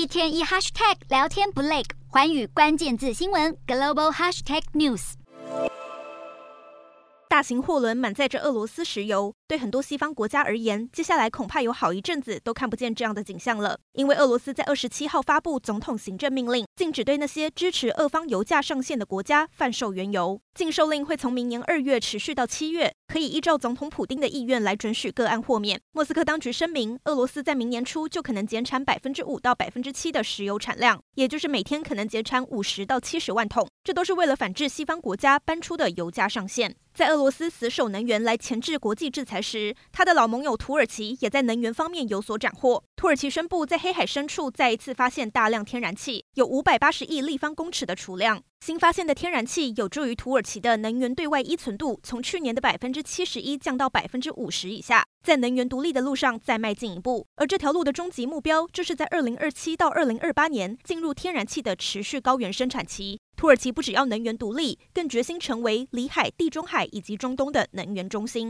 一天一 hashtag 聊天不累，环宇关键字新闻 global hashtag news。大型货轮满载着俄罗斯石油，对很多西方国家而言，接下来恐怕有好一阵子都看不见这样的景象了。因为俄罗斯在二十七号发布总统行政命令，禁止对那些支持俄方油价上限的国家贩售原油。禁售令会从明年二月持续到七月，可以依照总统普丁的意愿来准许个案豁免。莫斯科当局声明，俄罗斯在明年初就可能减产百分之五到百分之七的石油产量，也就是每天可能减产五十到七十万桶。这都是为了反制西方国家搬出的油价上限。在俄罗斯死守能源来钳制国际制裁时，他的老盟友土耳其也在能源方面有所斩获。土耳其宣布在黑海深处再一次发现大量天然气，有五百百八十亿立方公尺的储量。新发现的天然气有助于土耳其的能源对外依存度从去年的百分之七十一降到百分之五十以下，在能源独立的路上再迈进一步。而这条路的终极目标，就是在二零二七到二零二八年进入天然气的持续高原生产期。土耳其不只要能源独立，更决心成为里海、地中海以及中东的能源中心。